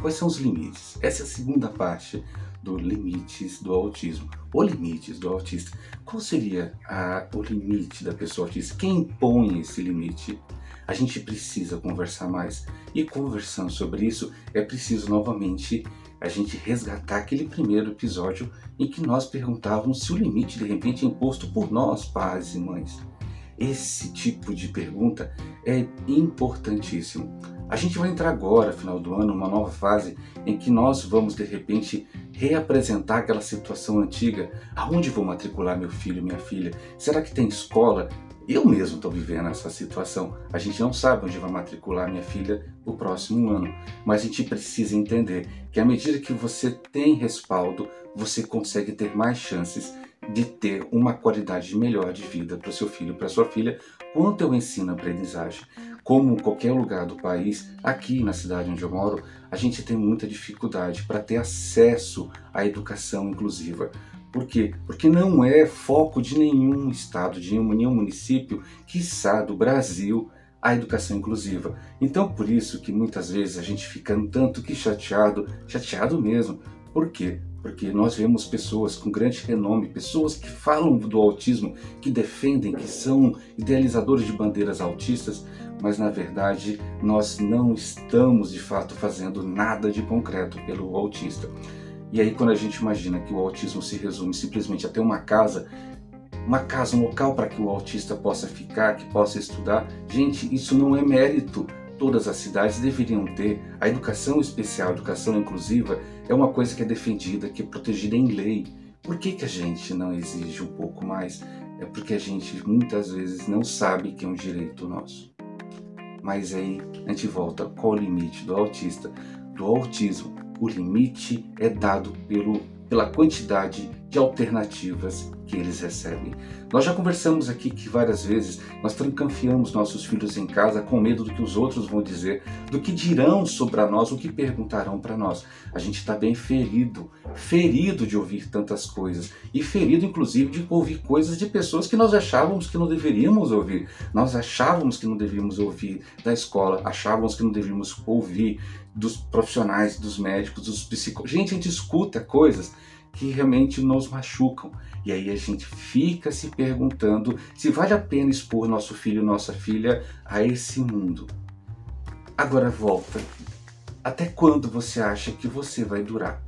Quais são os limites? Essa é a segunda parte do limites do autismo. O limites do autista. Qual seria a, o limite da pessoa autista? Quem impõe esse limite? A gente precisa conversar mais. E conversando sobre isso, é preciso novamente a gente resgatar aquele primeiro episódio em que nós perguntávamos se o limite de repente é imposto por nós, pais e mães. Esse tipo de pergunta é importantíssimo. A gente vai entrar agora, final do ano, numa nova fase em que nós vamos de repente reapresentar aquela situação antiga. Aonde vou matricular meu filho, minha filha? Será que tem escola? Eu mesmo estou vivendo essa situação. A gente não sabe onde vai matricular minha filha o próximo ano, mas a gente precisa entender que à medida que você tem respaldo, você consegue ter mais chances de ter uma qualidade melhor de vida para o seu filho, para sua filha, quanto ao ensino-aprendizagem. Como qualquer lugar do país, aqui na cidade onde eu moro, a gente tem muita dificuldade para ter acesso à educação inclusiva. Por quê? Porque não é foco de nenhum estado, de nenhum município, quiçá do Brasil, a educação inclusiva. Então, por isso que muitas vezes a gente fica um tanto que chateado, chateado mesmo. Por quê? Porque nós vemos pessoas com grande renome, pessoas que falam do autismo, que defendem, que são idealizadores de bandeiras autistas, mas na verdade nós não estamos de fato fazendo nada de concreto pelo autista. E aí, quando a gente imagina que o autismo se resume simplesmente a ter uma casa, uma casa, um local para que o autista possa ficar, que possa estudar, gente, isso não é mérito. Todas as cidades deveriam ter. A educação especial, a educação inclusiva, é uma coisa que é defendida, que é protegida em lei. Por que, que a gente não exige um pouco mais? É porque a gente muitas vezes não sabe que é um direito nosso. Mas aí a gente volta qual o limite do autista, do autismo. O limite é dado pelo, pela quantidade de alternativas que eles recebem. Nós já conversamos aqui que várias vezes nós trancanfiamos nossos filhos em casa com medo do que os outros vão dizer, do que dirão sobre nós, o que perguntarão para nós. A gente está bem ferido, ferido de ouvir tantas coisas e ferido inclusive de ouvir coisas de pessoas que nós achávamos que não deveríamos ouvir. Nós achávamos que não devíamos ouvir da escola, achávamos que não devíamos ouvir dos profissionais, dos médicos, dos psicólogos. Gente, a gente escuta coisas que realmente nos machucam. E aí a gente fica se perguntando se vale a pena expor nosso filho, nossa filha a esse mundo. Agora volta. Até quando você acha que você vai durar?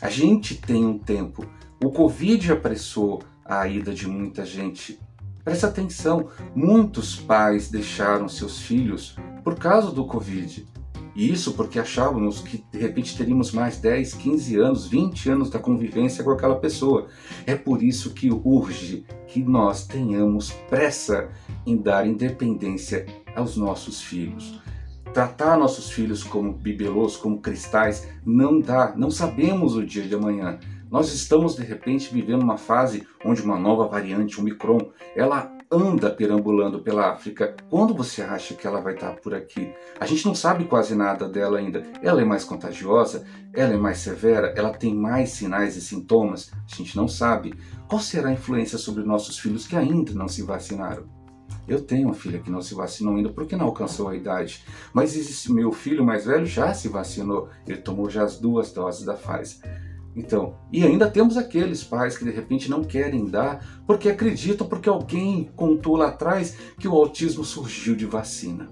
A gente tem um tempo. O Covid apressou a ida de muita gente. Presta atenção, muitos pais deixaram seus filhos por causa do Covid. E isso porque achávamos que de repente teríamos mais 10, 15 anos, 20 anos da convivência com aquela pessoa. É por isso que urge que nós tenhamos pressa em dar independência aos nossos filhos. Tratar nossos filhos como bibelôs, como cristais, não dá, não sabemos o dia de amanhã. Nós estamos de repente vivendo uma fase onde uma nova variante, o Omicron, ela anda perambulando pela África, quando você acha que ela vai estar por aqui? A gente não sabe quase nada dela ainda. Ela é mais contagiosa? Ela é mais severa? Ela tem mais sinais e sintomas? A gente não sabe. Qual será a influência sobre nossos filhos que ainda não se vacinaram? Eu tenho uma filha que não se vacinou ainda porque não alcançou a idade. Mas esse meu filho mais velho já se vacinou. Ele tomou já as duas doses da Pfizer. Então, e ainda temos aqueles pais que de repente não querem dar porque acreditam porque alguém contou lá atrás que o autismo surgiu de vacina.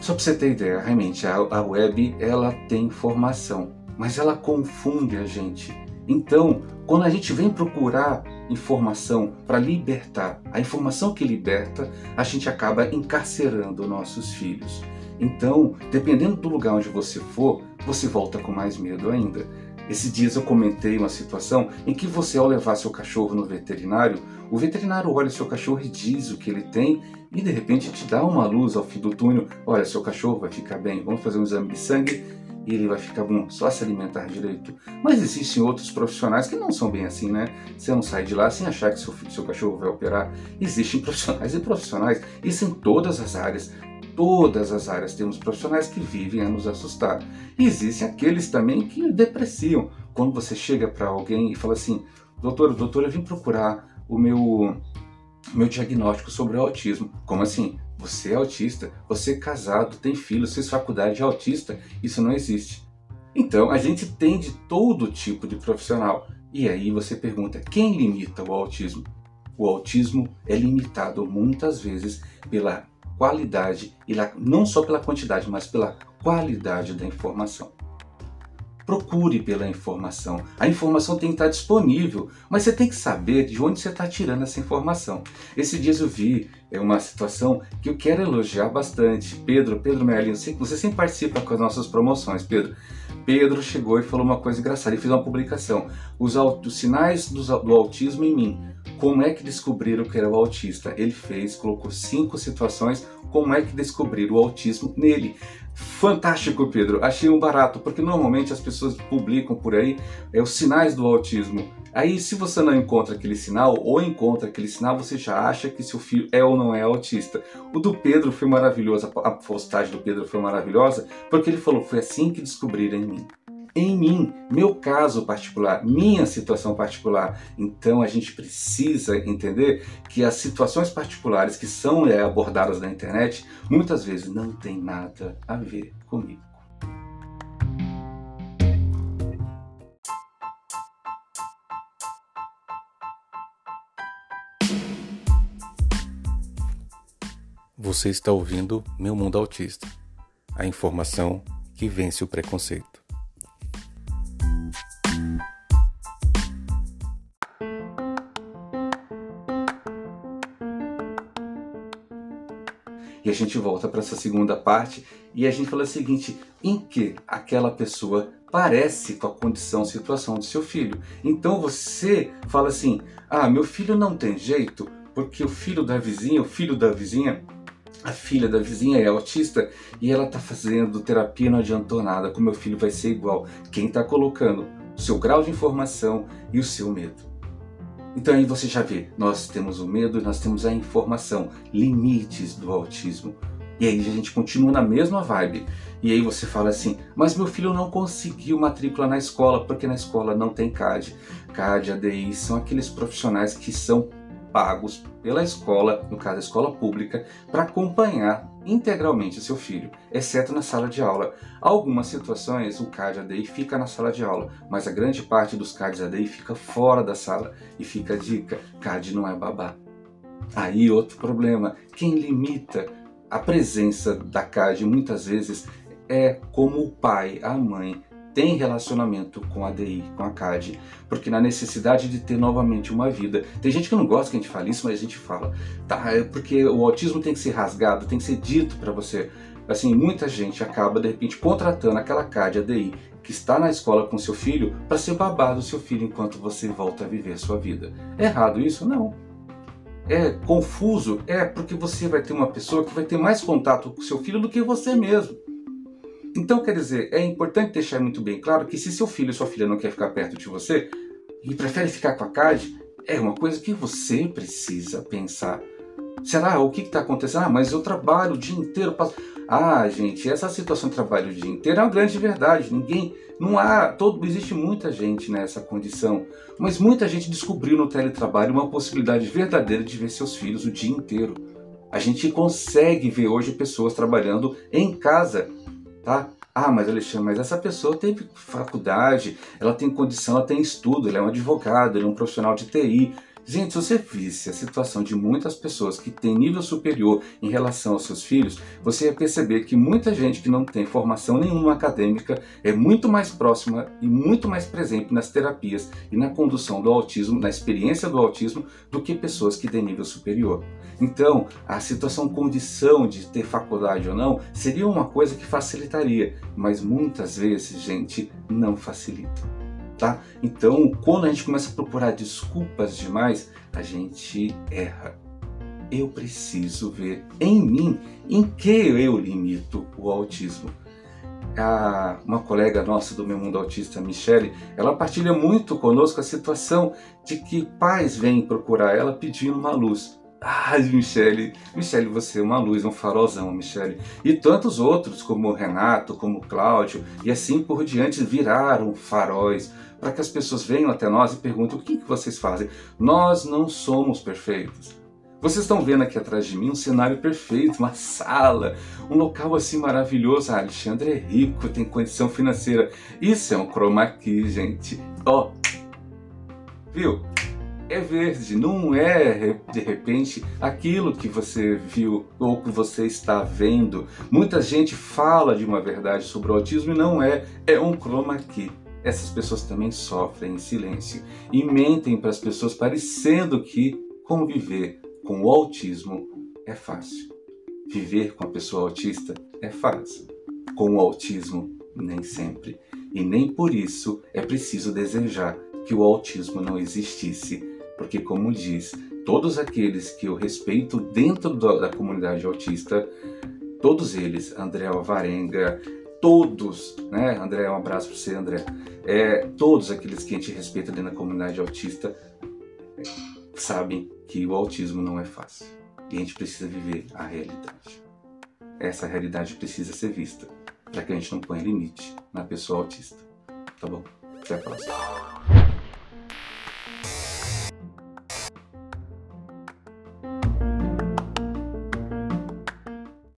Só para você ter ideia, realmente a, a web ela tem informação, mas ela confunde a gente. Então, quando a gente vem procurar informação para libertar, a informação que liberta, a gente acaba encarcerando nossos filhos. Então, dependendo do lugar onde você for, você volta com mais medo ainda. Esses dias eu comentei uma situação em que você, ao levar seu cachorro no veterinário, o veterinário olha seu cachorro e diz o que ele tem e de repente te dá uma luz ao fim do túnel: olha, seu cachorro vai ficar bem, vamos fazer um exame de sangue e ele vai ficar bom, só se alimentar direito. Mas existem outros profissionais que não são bem assim, né? Você não sai de lá sem achar que seu, seu cachorro vai operar. Existem profissionais e profissionais, isso em todas as áreas todas as áreas temos profissionais que vivem a nos assustar. E existem aqueles também que depreciam. Quando você chega para alguém e fala assim, doutor, doutor, eu vim procurar o meu meu diagnóstico sobre o autismo. Como assim? Você é autista, você é casado, tem filhos, fez faculdade de autista, isso não existe. Então a gente tem de todo tipo de profissional. E aí você pergunta: quem limita o autismo? O autismo é limitado muitas vezes pela qualidade e não só pela quantidade, mas pela qualidade da informação. Procure pela informação. A informação tem que estar disponível, mas você tem que saber de onde você está tirando essa informação. Esse dias eu vi é uma situação que eu quero elogiar bastante. Pedro, Pedro Merlin, você sempre participa com as nossas promoções, Pedro. Pedro chegou e falou uma coisa engraçada. Ele fez uma publicação: os, os sinais do autismo em mim. Como é que descobriram que era o autista? Ele fez, colocou cinco situações. Como é que descobriram o autismo nele? Fantástico, Pedro. Achei um barato, porque normalmente as pessoas publicam por aí é, os sinais do autismo. Aí, se você não encontra aquele sinal ou encontra aquele sinal, você já acha que seu filho é ou não é autista. O do Pedro foi maravilhoso, a postagem do Pedro foi maravilhosa, porque ele falou: foi assim que descobriram em mim. Em mim, meu caso particular, minha situação particular. Então a gente precisa entender que as situações particulares que são é, abordadas na internet muitas vezes não tem nada a ver comigo. Você está ouvindo Meu Mundo Autista a informação que vence o preconceito. E a gente volta para essa segunda parte e a gente fala o seguinte: em que aquela pessoa parece com a condição, situação do seu filho. Então você fala assim: ah, meu filho não tem jeito porque o filho da vizinha, o filho da vizinha a filha da vizinha é autista e ela está fazendo terapia não adiantou nada, com meu filho vai ser igual. Quem está colocando o seu grau de informação e o seu medo. Então aí você já vê, nós temos o medo nós temos a informação, limites do autismo. E aí a gente continua na mesma vibe. E aí você fala assim, mas meu filho não conseguiu matrícula na escola, porque na escola não tem CAD. CAD, ADI, são aqueles profissionais que são pagos pela escola, no caso a escola pública, para acompanhar integralmente seu filho, exceto na sala de aula. Algumas situações o CAD ADI fica na sala de aula, mas a grande parte dos CADs ADI fica fora da sala. E fica a dica: CAD não é babá. Aí outro problema, quem limita a presença da CAD muitas vezes é como o pai, a mãe tem relacionamento com a DI, com a CAD, porque na necessidade de ter novamente uma vida. Tem gente que não gosta que a gente fale isso, mas a gente fala, tá? É porque o autismo tem que ser rasgado, tem que ser dito para você. Assim, muita gente acaba de repente contratando aquela CAD, a DI, que está na escola com seu filho, para ser babado do seu filho enquanto você volta a viver a sua vida. É errado isso? Não. É confuso? É porque você vai ter uma pessoa que vai ter mais contato com seu filho do que você mesmo. Então, quer dizer, é importante deixar muito bem claro que se seu filho ou sua filha não quer ficar perto de você e prefere ficar com a CAD, é uma coisa que você precisa pensar. Será o que está acontecendo? Ah, mas eu trabalho o dia inteiro. Passo... Ah, gente, essa situação de trabalho o dia inteiro é uma grande verdade. Ninguém, não há, todo, existe muita gente nessa condição, mas muita gente descobriu no teletrabalho uma possibilidade verdadeira de ver seus filhos o dia inteiro. A gente consegue ver hoje pessoas trabalhando em casa tá? Ah, mas Alexandre, mas essa pessoa teve faculdade, ela tem condição, ela tem estudo, ele é um advogado, ele é um profissional de TI. Gente, se você visse a situação de muitas pessoas que têm nível superior em relação aos seus filhos, você ia perceber que muita gente que não tem formação nenhuma acadêmica é muito mais próxima e muito mais presente nas terapias e na condução do autismo, na experiência do autismo, do que pessoas que têm nível superior. Então, a situação condição de ter faculdade ou não seria uma coisa que facilitaria, mas muitas vezes, gente, não facilita tá? Então, quando a gente começa a procurar desculpas demais, a gente erra. Eu preciso ver em mim em que eu limito o autismo. A, uma colega nossa do meu mundo autista, Michele, ela partilha muito conosco a situação de que pais vêm procurar ela pedindo uma luz. Ai, Michele, Michele, você é uma luz, um farolzão, Michele. E tantos outros, como Renato, como Cláudio, e assim por diante, viraram faróis para que as pessoas venham até nós e perguntem o que, que vocês fazem. Nós não somos perfeitos. Vocês estão vendo aqui atrás de mim um cenário perfeito, uma sala, um local assim maravilhoso. Ah, Alexandre é rico, tem condição financeira. Isso é um chroma key, gente. Ó, oh, viu? É verde, não é de repente aquilo que você viu ou que você está vendo. Muita gente fala de uma verdade sobre o autismo e não é, é um chroma key essas pessoas também sofrem em silêncio e mentem para as pessoas parecendo que conviver com o autismo é fácil. Viver com a pessoa autista é fácil. Com o autismo, nem sempre. E nem por isso é preciso desejar que o autismo não existisse, porque, como diz, todos aqueles que eu respeito dentro da comunidade autista, todos eles, André Alvarenga, todos, né, André, um abraço para você, André, é, todos aqueles que a gente respeita dentro da comunidade autista é, sabem que o autismo não é fácil e a gente precisa viver a realidade. Essa realidade precisa ser vista para que a gente não ponha limite na pessoa autista. Tá bom? Até a próxima.